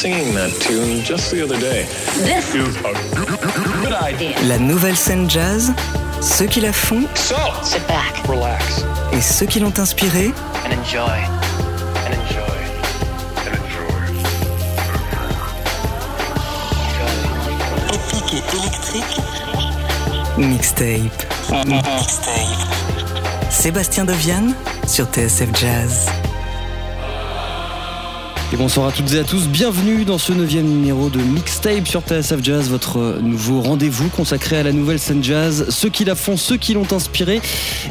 singing that tune just the other day. This is a good idea. La nouvelle scène jazz, ceux qui la font So, Sit back relax et ceux qui l'ont inspirée, and enjoy. and enjoy. And enjoy. épique et électrique, mixtape. Sébastien Deviane sur TSF Jazz. Et bonsoir à toutes et à tous, bienvenue dans ce neuvième numéro de Mixtape sur TSF Jazz, votre nouveau rendez-vous consacré à la nouvelle scène jazz, ceux qui la font, ceux qui l'ont inspiré,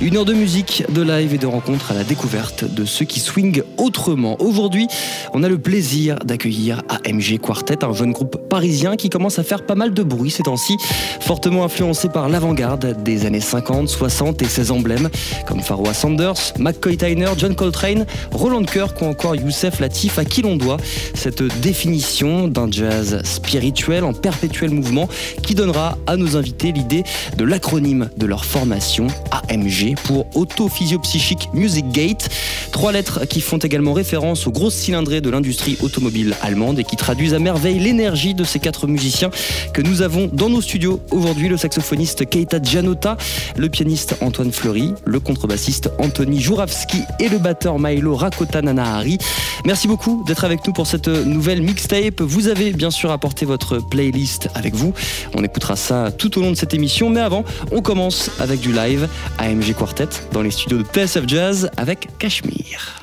une heure de musique, de live et de rencontres à la découverte de ceux qui swingent autrement. Aujourd'hui, on a le plaisir d'accueillir AMG Quartet, un jeune groupe parisien qui commence à faire pas mal de bruit ces temps-ci, fortement influencé par l'avant-garde des années 50, 60 et ses emblèmes comme Pharoah Sanders, McCoy Tyner, John Coltrane, Roland Kirk ou encore Youssef Latif à qui l'on doit cette définition d'un jazz spirituel en perpétuel mouvement qui donnera à nos invités l'idée de l'acronyme de leur formation AMG pour Autophysiopsychique Music Gate. Trois lettres qui font également référence aux grosses cylindrées de l'industrie automobile allemande et qui traduisent à merveille l'énergie de ces quatre musiciens que nous avons dans nos studios aujourd'hui. Le saxophoniste Keita Gianotta, le pianiste Antoine Fleury, le contrebassiste Anthony Jouravski et le batteur Milo Rakota Nanahari. Merci beaucoup d'être avec nous pour cette nouvelle mixtape. Vous avez bien sûr apporté votre playlist avec vous. On écoutera ça tout au long de cette émission. Mais avant, on commence avec du live AMG Quartet dans les studios de TSF Jazz avec Cashmere.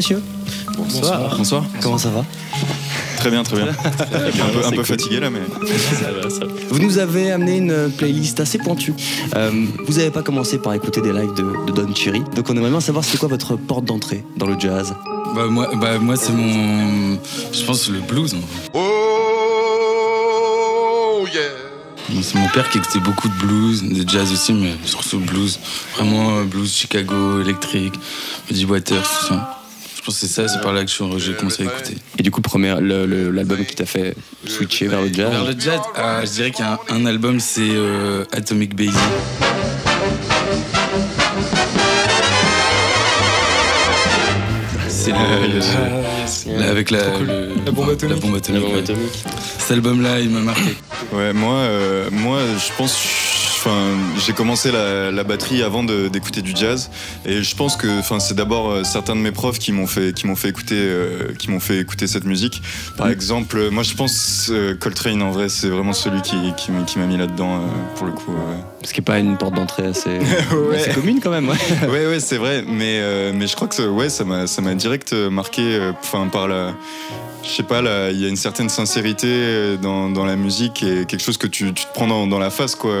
Bonsoir. Bonsoir. Bonsoir. Comment ça va? Très bien, très bien. un peu, un peu fatigué là, mais. Vous nous avez amené une playlist assez pointue. Euh, vous n'avez pas commencé par écouter des lives de, de Don Cherry, donc on aimerait bien savoir c'est quoi votre porte d'entrée dans le jazz? Bah moi, bah moi c'est mon, je pense le blues. en. Oh yeah C'est mon père qui écoutait beaucoup de blues, de jazz aussi, mais surtout le blues. Vraiment euh, blues Chicago, électrique, Muddy Waters, tout ça. Je pense que c'est ça, c'est par là que j'ai commencé à écouter. Et du coup, le premier, le- le- l'album qui t'a fait switcher vers le jazz Vers le jazz, ah, je dirais qu'il y a un, un album, c'est euh, Atomic Baby. C'est le, le- là, avec la, le- La bombe atomique. La bombe atomique. ouais. Cet album-là, il m'a marqué. Ouais, moi, euh, moi, je pense, enfin, j'ai commencé la, la batterie avant d'écouter du jazz, et je pense que, enfin, c'est d'abord euh, certains de mes profs qui m'ont fait, qui m'ont fait écouter, euh, qui m'ont fait écouter cette musique. Par exemple, euh, moi, je pense euh, Coltrane, en vrai, c'est vraiment celui qui, qui, m'a- qui m'a mis là-dedans, euh, pour le coup. Ce qui n'est pas une porte d'entrée assez, Ouais. assez commune quand même. Ouais. ouais, ouais, c'est vrai, mais, mais je crois que ça, ouais, ça m'a, ça m'a direct marqué, enfin, par la. Je sais pas, il y a une certaine sincérité dans, dans la musique et quelque chose que tu, tu te prends dans, dans la face, quoi.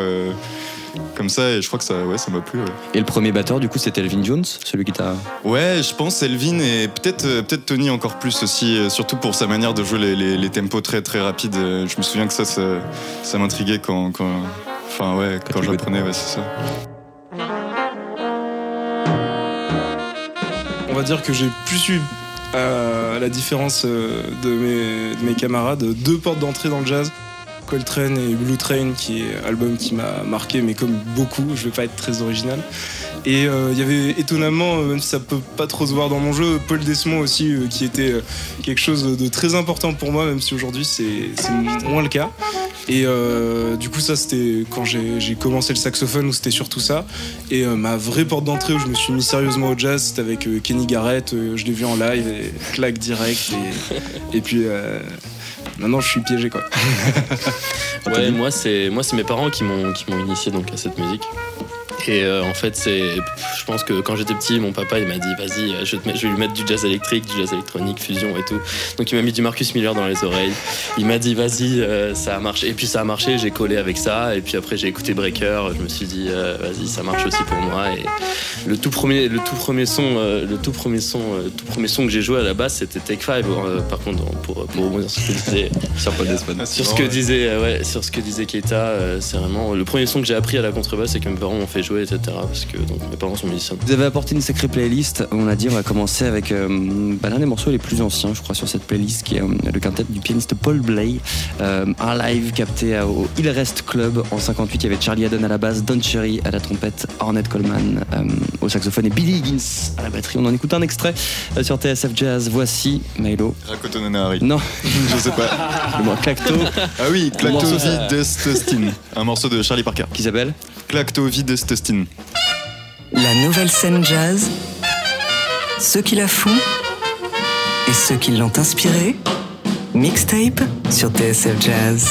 Comme ça, et je crois que ça, ouais, ça m'a plu. Ouais. Et le premier batteur, du coup, c'était Elvin Jones, celui qui t'a. Ouais, je pense Elvin et peut-être euh, peut-être Tony encore plus aussi, euh, surtout pour sa manière de jouer les, les- les tempos très très rapides. Euh, Je me souviens que ça, ça, ça m'intriguait quand, quand, enfin ouais, quand, j'apprenais, ouais, c'est ça. On va dire que j'ai plus eu, à la différence de mes, de mes camarades, deux portes d'entrée dans le jazz. Coltrane et Blue Train, qui est un album qui m'a marqué, mais comme beaucoup, je vais pas être très original. Et euh, il y avait étonnamment, euh, même si ça peut pas trop se voir dans mon jeu, Paul Desmond aussi, euh, qui était euh, quelque chose de très important pour moi, même si aujourd'hui c'est moins le cas. Et euh, du coup, ça c'était quand j'ai commencé le saxophone, où c'était surtout ça. Et euh, ma vraie porte d'entrée où je me suis mis sérieusement au jazz, c'était avec euh, Kenny Garrett. euh, je l'ai vu en live claque direct. Et, puis euh, maintenant, je suis piégé quoi. Ouais, moi c'est moi c'est mes parents qui m'ont qui m'ont initié donc à cette musique. Et euh, en fait, c'est, je pense que quand j'étais petit, mon papa il m'a dit vas-y, euh, je, vais te mettre- je vais lui mettre du jazz électrique, du jazz électronique, fusion et tout. Donc il m'a mis du Marcus Miller dans les oreilles. Il m'a dit vas-y, euh, ça a marché. Et puis ça a marché, j'ai collé avec ça. Et puis après j'ai écouté Breaker, je me suis dit euh, vas-y, ça marche aussi pour moi. Et le tout premier, le tout premier son, euh, le tout premier son, euh, tout premier son que j'ai joué à la base, c'était Take Five. euh, par contre, pour pour rebondir sur ce que disait Sur sur ce que disait, ouais, sur ce que disait Keita, euh, c'est vraiment le premier son que j'ai appris à la contrebasse et que mes parents m'ont fait jouer, etc. Parce que donc, mes parents sont musiciens. Vous avez apporté une sacrée playlist. On a dit, on va commencer avec euh, bah, l'un des morceaux les plus anciens, je crois, sur cette playlist, qui est euh, le quintet du pianiste Paul Blay. Euh, un live capté au Il Reste Club en 58. Il y avait Charlie Haddon à la basse, Don Cherry à la trompette, Ornette Coleman euh, au saxophone et Billy Higgins à la batterie. On en écoute un extrait euh, sur TSF Jazz. Voici Milo. Rakotonana Harry. Non, Je sais pas. le mot Clacto, Ah oui, Le morceau, Clactovie Un morceau de Charlie Parker. qui s'appelle? La nouvelle scène jazz, ceux qui la font et ceux qui l'ont inspirée. Mixtape sur TSF Jazz.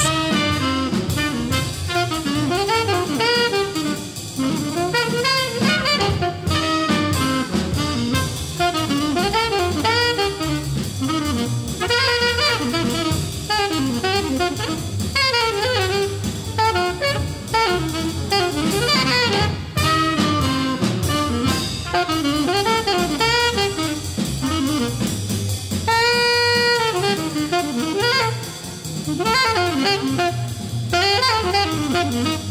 Música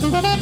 La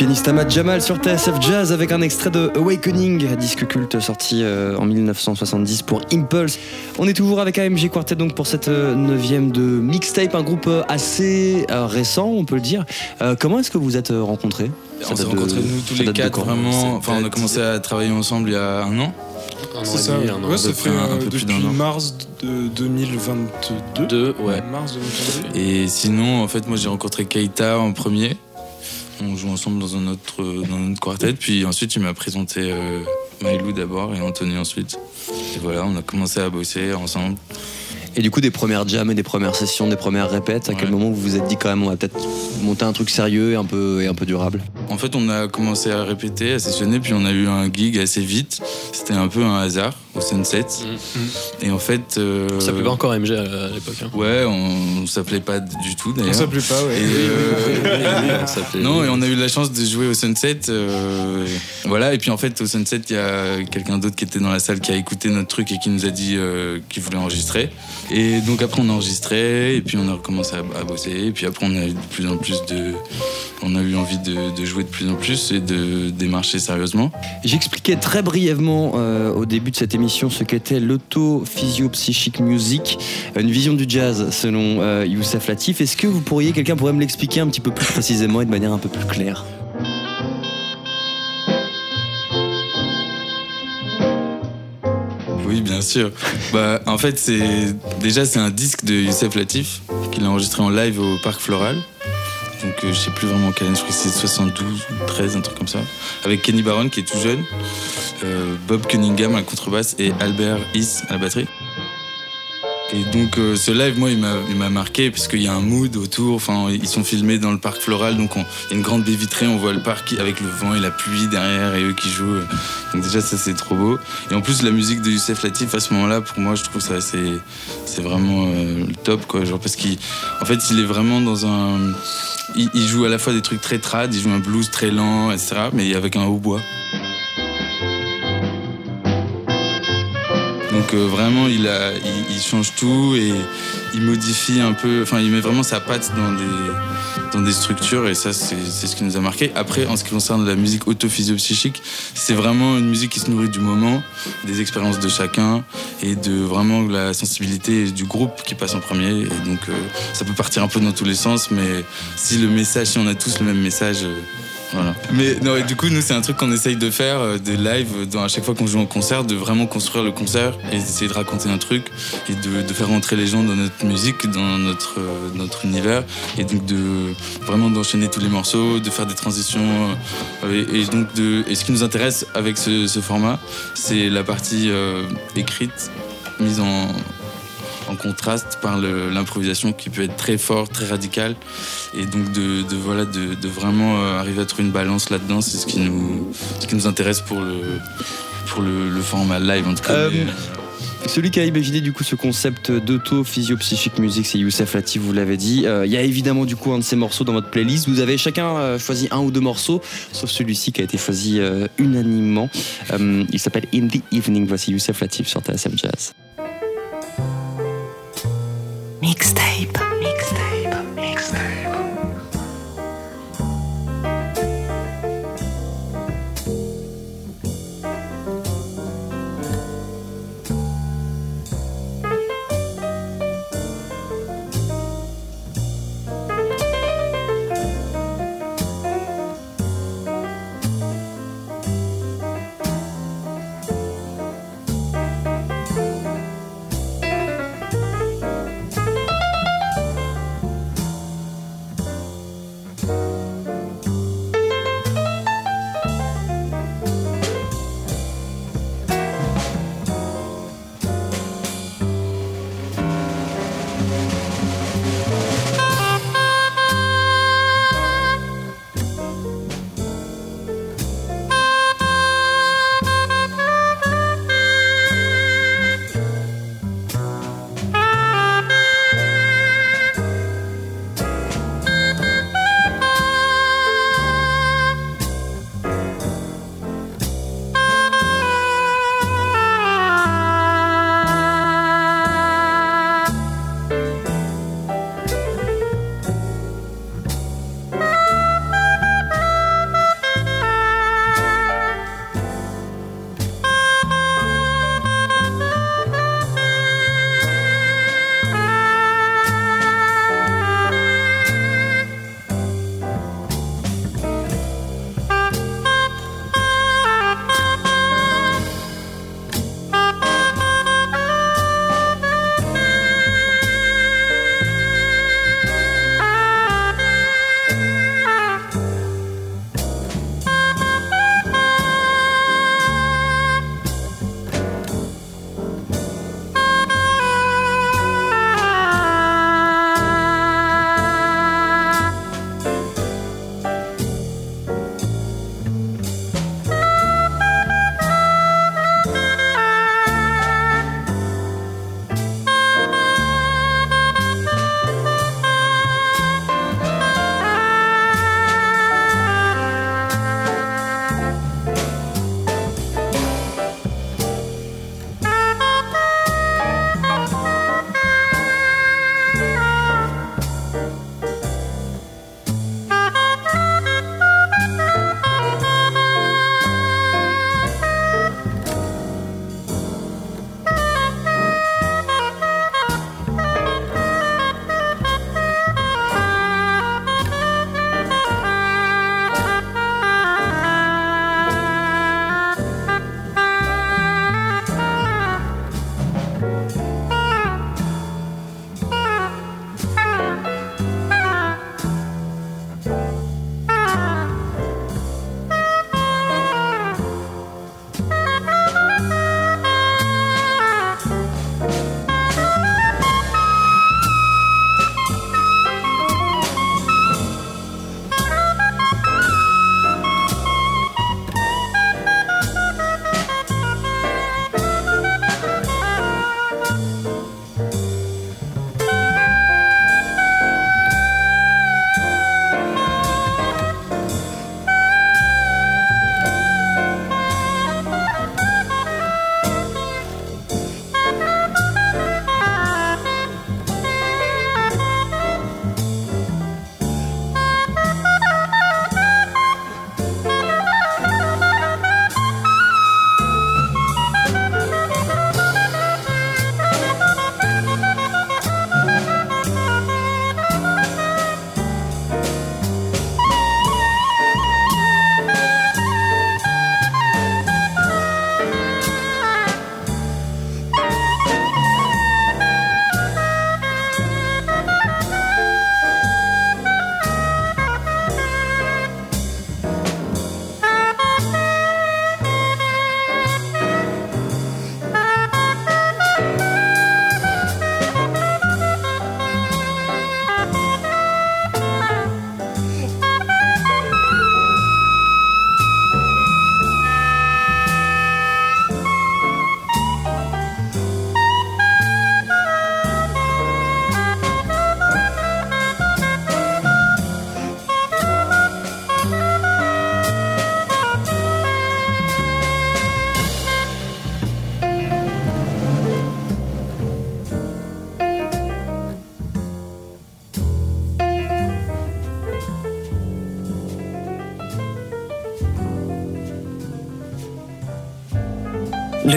pianiste Ahmad Jamal sur TSF Jazz avec un extrait de Awakening, disque culte sorti euh, en 1970 pour Impulse. On est toujours avec AMG Quartet donc pour cette euh, neuvième de mixtape, un groupe euh, assez récent, on peut le dire. comment est-ce que vous êtes rencontrés? On s'est rencontrés nous tous les quatre vraiment. Enfin, on a commencé à travailler ensemble il y a un an. C'est ça, un an. ça fait un, peu plus depuis mars de 2022. ouais. Mars 2022. Et sinon, en fait, moi j'ai rencontré Keita en premier. On joue ensemble dans un autre, dans notre quartet. Puis ensuite, il m'a présenté euh, Maïlou d'abord et Anthony ensuite. Et voilà, on a commencé à bosser ensemble. Et du coup, des premières jams et des premières sessions, des premières répètes, à quel moment vous vous êtes dit quand même, on va peut-être monter un truc sérieux et un peu, et un peu durable? En fait, on a commencé à répéter, à sessionner, puis on a eu un gig assez vite. C'était un peu un hasard au Sunset. Mm. Et en fait. Euh... Ça s'appelait pas encore MG à l'époque. Hein. Ouais, on, s'appelait pas du tout d'ailleurs. On s'appelait pas, ouais. Euh, non, et on a eu la chance de jouer au Sunset. Euh, voilà, et puis en fait, au Sunset, il y a quelqu'un d'autre qui était dans la salle qui a écouté notre truc et qui nous a dit euh, qu'il voulait enregistrer. Et donc après, on a enregistré, et puis on a recommencé à, bosser, et puis après, on a eu de plus en plus de. On a eu envie de, jouer de plus en plus et de démarcher sérieusement. J'expliquais très brièvement euh, au début de cette émission ce qu'était l'auto-physio-psychique music, une vision du jazz selon euh, Youssef Latif. Est-ce que vous pourriez, quelqu'un pourrait me l'expliquer un petit peu plus précisément et de manière un peu plus claire? Oui, bien sûr. Bah, en fait, c'est déjà c'est un disque de Youssef Latif qu'il a enregistré en live au Parc Floral. Donc euh, je sais plus vraiment quelle année, je crois que c'est 72 ou 13, un truc comme ça. Avec Kenny Barron qui est tout jeune, euh, Bob Cunningham à la contrebasse et Albert Is à la batterie. Et donc euh, ce live, moi, il m'a marqué parce qu'il y a un mood autour. Enfin, ils sont filmés dans le parc floral, donc il y a une grande baie vitrée. On voit le parc avec le vent et la pluie derrière et eux qui jouent. Donc déjà, ça c'est trop beau. Et en plus, la musique de Youssef Latif à ce moment-là, pour moi, je trouve ça c'est vraiment euh, le top, quoi. Genre parce qu'en fait, il est vraiment dans un, il, joue à la fois des trucs très trad, il joue un blues très lent, etc. Mais avec un hautbois. Donc euh, vraiment, il, change tout et il modifie un peu. Enfin, il met vraiment sa patte dans des, dans des structures et ça, c'est ce qui nous a marqué. Après, en ce qui concerne la musique autophysio-psychique, c'est vraiment une musique qui se nourrit du moment, des expériences de chacun et de vraiment la sensibilité du groupe qui passe en premier. Et donc, euh, ça peut partir un peu dans tous les sens, mais si le message, si on a tous le même message, euh, mais non, du coup, nous, c'est un truc qu'on essaye de faire, euh, des lives, à chaque fois qu'on joue en concert, de vraiment construire le concert et d'essayer de raconter un truc et de, faire rentrer les gens dans notre musique, dans notre, euh, notre univers et donc de vraiment d'enchaîner tous les morceaux, de faire des transitions. Euh, et, donc, de, et ce qui nous intéresse avec ce, format, c'est la partie écrite, mise en, en contraste par l'improvisation qui peut être très fort, très radicale. Et donc de, voilà, de, vraiment euh, arriver à trouver une balance là-dedans, c'est ce qui nous, ce qui nous intéresse pour le, pour le, format live en tout cas. Euh, celui qui a imaginé du coup ce concept d'auto-physio-psychique musique, c'est Youssef Latif, vous l'avez dit. Euh, il y a évidemment du coup un de ces morceaux dans votre playlist. Vous avez chacun choisi un ou deux morceaux, sauf celui-ci qui a été choisi unanimement. il s'appelle In the Evening. Voici Youssef Latif sur TSF Jazz. Mixtape. Mixtape. Mixtape.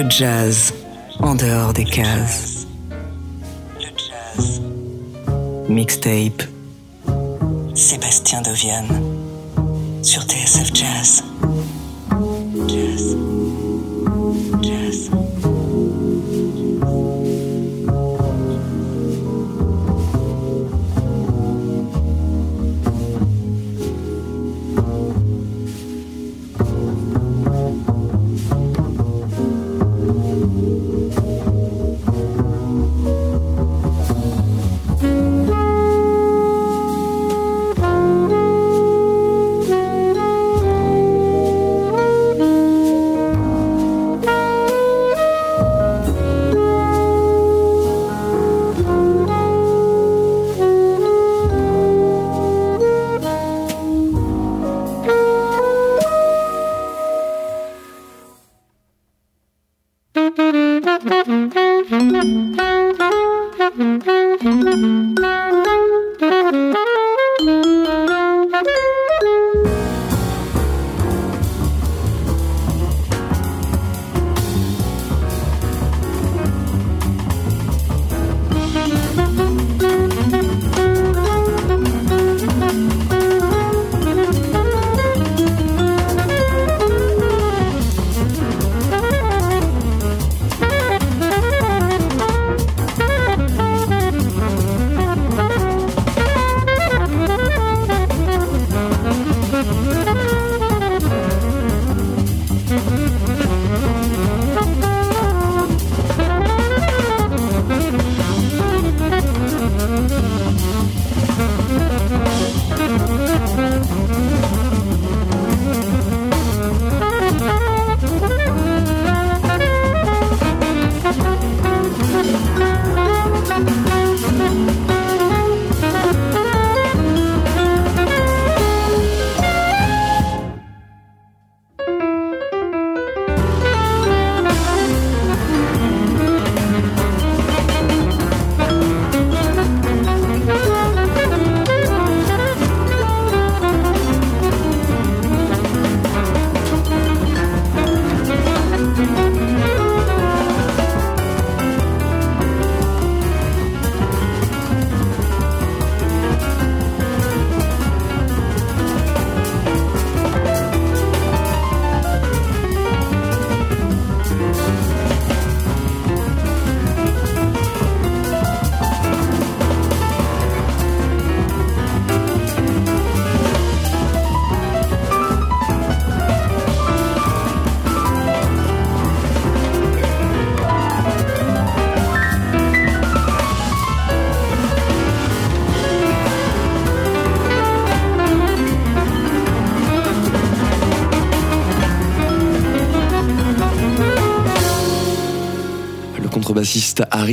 Le jazz en dehors des cases. Le jazz. Mixtape. Sébastien Dovian sur TSF Jazz. Jazz.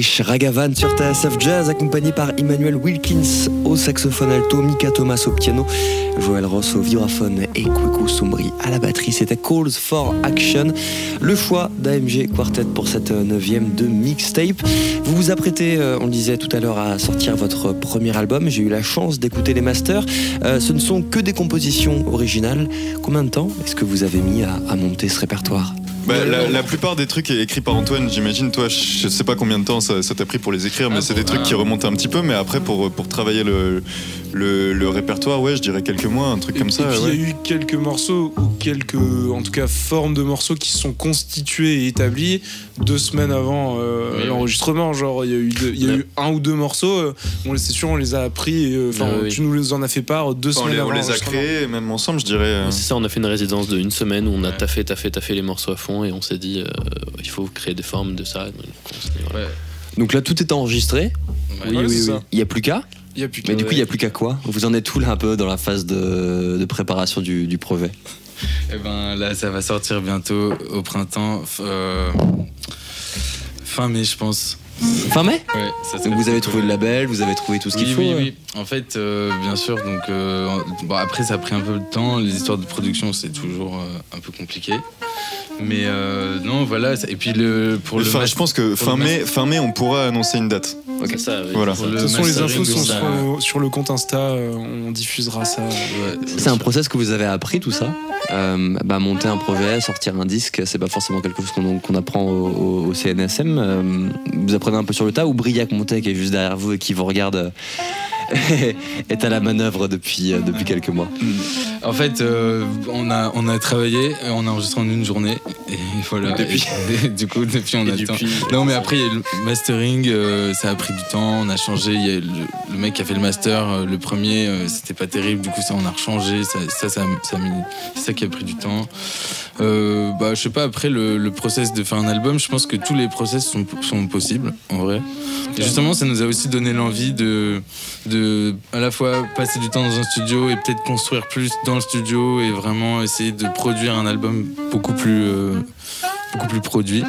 Harish Ragavan sur TSF Jazz, accompagné par Emmanuel Wilkins au saxophone alto, Mika Thomas au piano, Joël Ross au vibraphone et Kweko Sombri à la batterie. C'était Calls for Action, le choix d'AMG Quartet pour cette neuvième de mixtape. Vous vous apprêtez, euh, on le disait tout à l'heure, à sortir votre premier album. J'ai eu la chance d'écouter les masters. Euh, ce ne sont que des compositions originales. Combien de temps est-ce que vous avez mis à monter ce répertoire? Bah, la, la plupart des trucs écrits par Antoine, j'imagine, toi, je sais pas combien de temps ça ça t'a pris pour les écrire, mais Ah, c'est bon, des trucs ah. qui remontent un petit peu. Mais après, pour, pour travailler le, le, le répertoire, ouais, je dirais quelques mois, un truc Et, comme ça. et puis il ouais. y a eu quelques morceaux, ou quelques, en tout cas, formes de morceaux qui se sont constitués et établis deux semaines avant euh, Oui, l'enregistrement. Genre, il y a eu, deux- il y a Ouais. eu un ou deux morceaux, euh, on, c'est sûr, on les a appris, et, euh, enfin, oui. tu nous en as fait part deux on semaines on avant. les a créés, même ensemble, je dirais. euh. C'est ça, on a fait une résidence de une semaine où on a Ouais. taffé, taffé, taffé les morceaux à fond et on s'est dit, euh, il faut créer des formes de ça. Donc, on s'est dit, voilà. Ouais. Donc là, tout est enregistré. Ouais. Il n'y a plus qu'à. Il y a plus Mais du coup, il n'y a plus qu'à quoi Vous en êtes où là un peu dans la phase de, de préparation du, du projet? Eh ben là, ça va sortir bientôt au printemps. euh, fin mai, je pense. Fin mai? Ouais, ça Donc vous avez trouvé le label, vous avez trouvé tout ce Oui, qu'il faut oui, euh oui. En fait, euh, bien sûr. Donc, euh, bon, après, ça a pris un peu de temps. Les histoires de production, c'est toujours euh, un peu compliqué. Mais euh, non, voilà. Et puis le pour le je pense que fin mai, fin mai, on pourra annoncer une date. Ok. C'est ça. oui. Voilà. De le toute façon, les infos sont ça. sur, sur le compte Insta, euh, on diffusera ça. Ouais. C'est un process que vous avez appris tout ça? Euh, bah, Monter un projet, sortir un disque, c'est pas forcément quelque chose qu'on apprend au, au- au CNSM. Euh, vous apprenez un peu sur le tas ou Briac Montet qui est juste derrière vous et qui vous regarde euh, est à la manœuvre depuis, euh, depuis quelques mois En fait, euh, on, a, on a travaillé, on a enregistré en une journée. Et voilà. Depuis. Et- du coup, depuis, on Et a depuis- Non, mais après, il y a eu le mastering, euh, ça a pris du temps, on a changé. Il y a le, le mec qui a fait le master, le premier, euh, c'était pas terrible, du coup, ça, on a rechangé. Ça, ça, ça, a- ça c'est ça qui a pris du temps. Bah, je sais pas, après, le, le process de faire un album, je pense que tous les process sont, sont possibles, en vrai. Et justement, ça nous a aussi donné l'envie de, de, à la fois passer du temps dans un studio et peut-être construire plus dans le studio et vraiment essayer de produire un album beaucoup plus, euh, beaucoup plus produit.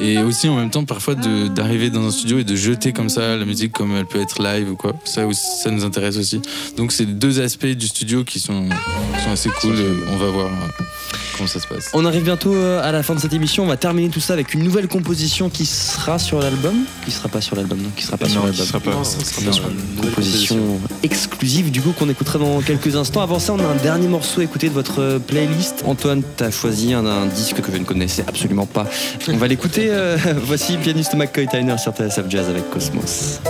Et aussi en même temps parfois d'arriver dans un studio et de jeter comme ça la musique comme elle peut être live ou quoi. Ça, ça nous intéresse aussi. Donc c'est deux aspects du studio qui sont, assez cool. On va voir comment ça se passe. On arrive bientôt euh, à la fin de cette émission. On va terminer tout ça avec une nouvelle composition qui sera sur l'album. Qui sera pas sur l'album, non Qui sera pas sur Non, l'album. qui sera pas. Non, ça sera pas sur une composition exclusive du coup qu'on écoutera dans quelques instants. Avant ça, on a un dernier morceau à écouter de votre euh, playlist. Antoine, t'as choisi un, un disque que je ne connaissais absolument pas. On va l'écouter. euh, voici pianiste McCoy Tyner sur TSF Jazz avec Cosmos.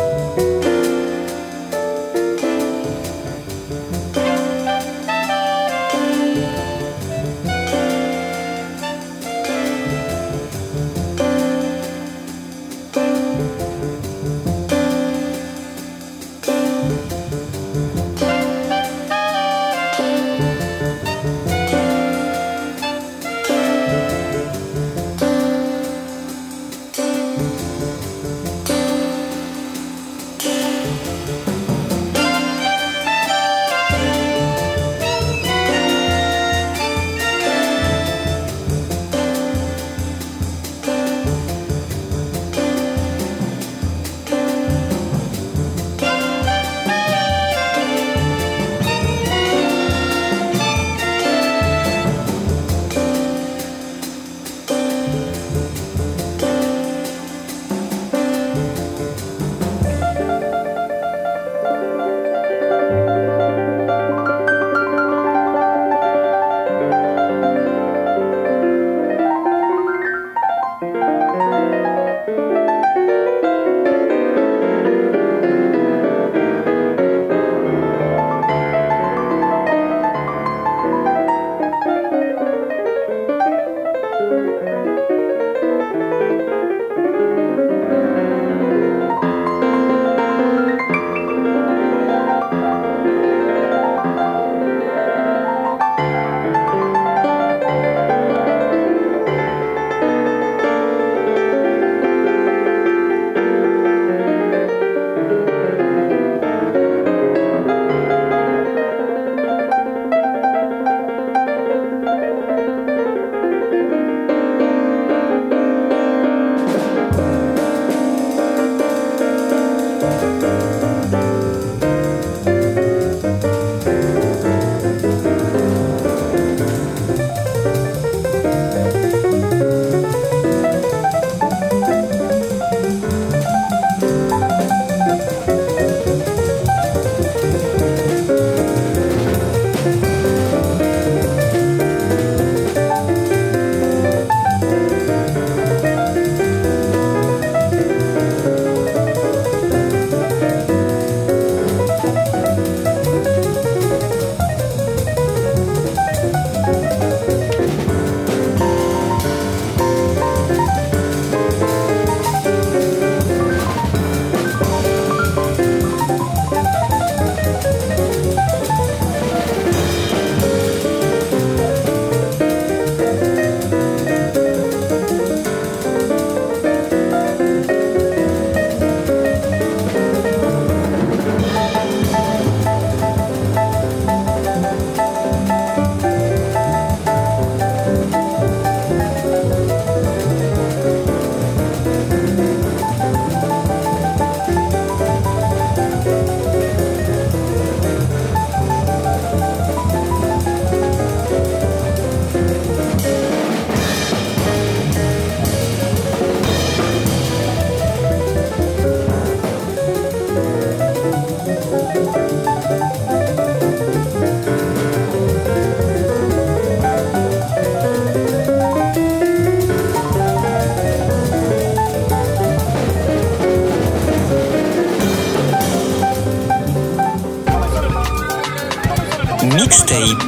mixtape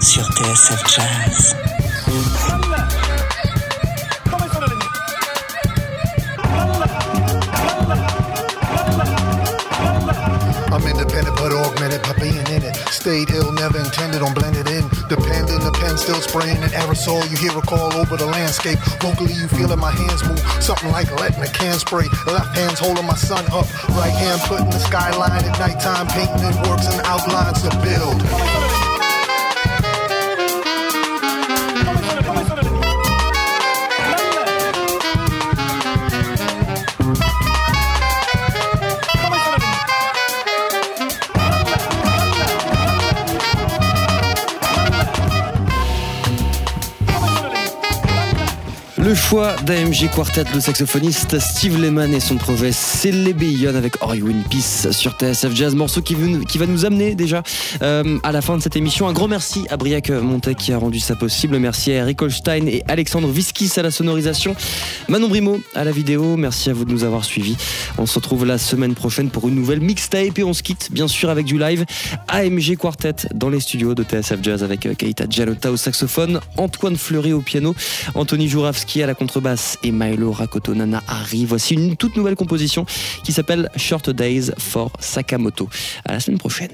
sur TSF Jazz. I'm independent but augmented by being in it. Stayed ill, never intended on blended in. Dependent, the pen still spraying an aerosol. You hear a call over the landscape. Vocally, you feeling my hands move. Something like letting a can spray. Left hand's holding my son up. Right hand putting the skyline at nighttime. Painting in works and outlines to build. Le choix d'AMG Quartet, le saxophoniste Steve Lehman et son projet Célébéillon avec Are You Peace sur TSF Jazz, morceau qui, va nous amener déjà euh, à la fin de cette émission. Un grand merci à Briac Montet qui a rendu ça possible. Merci à Eric Holstein et Alexandre Viskis à la sonorisation. Manon Brimo à la vidéo. Merci à vous de nous avoir suivis. On se retrouve la semaine prochaine pour une nouvelle mixtape et on se quitte bien sûr avec du live. AMG Quartet dans les studios de TSF Jazz avec euh, Keita Gianotta au saxophone, Antoine Fleury au piano, Anthony Jouravski à la contrebasse et Milo Rakoto Nana arrive. Voici une toute nouvelle composition qui s'appelle Short Days for Sakamoto. À la semaine prochaine.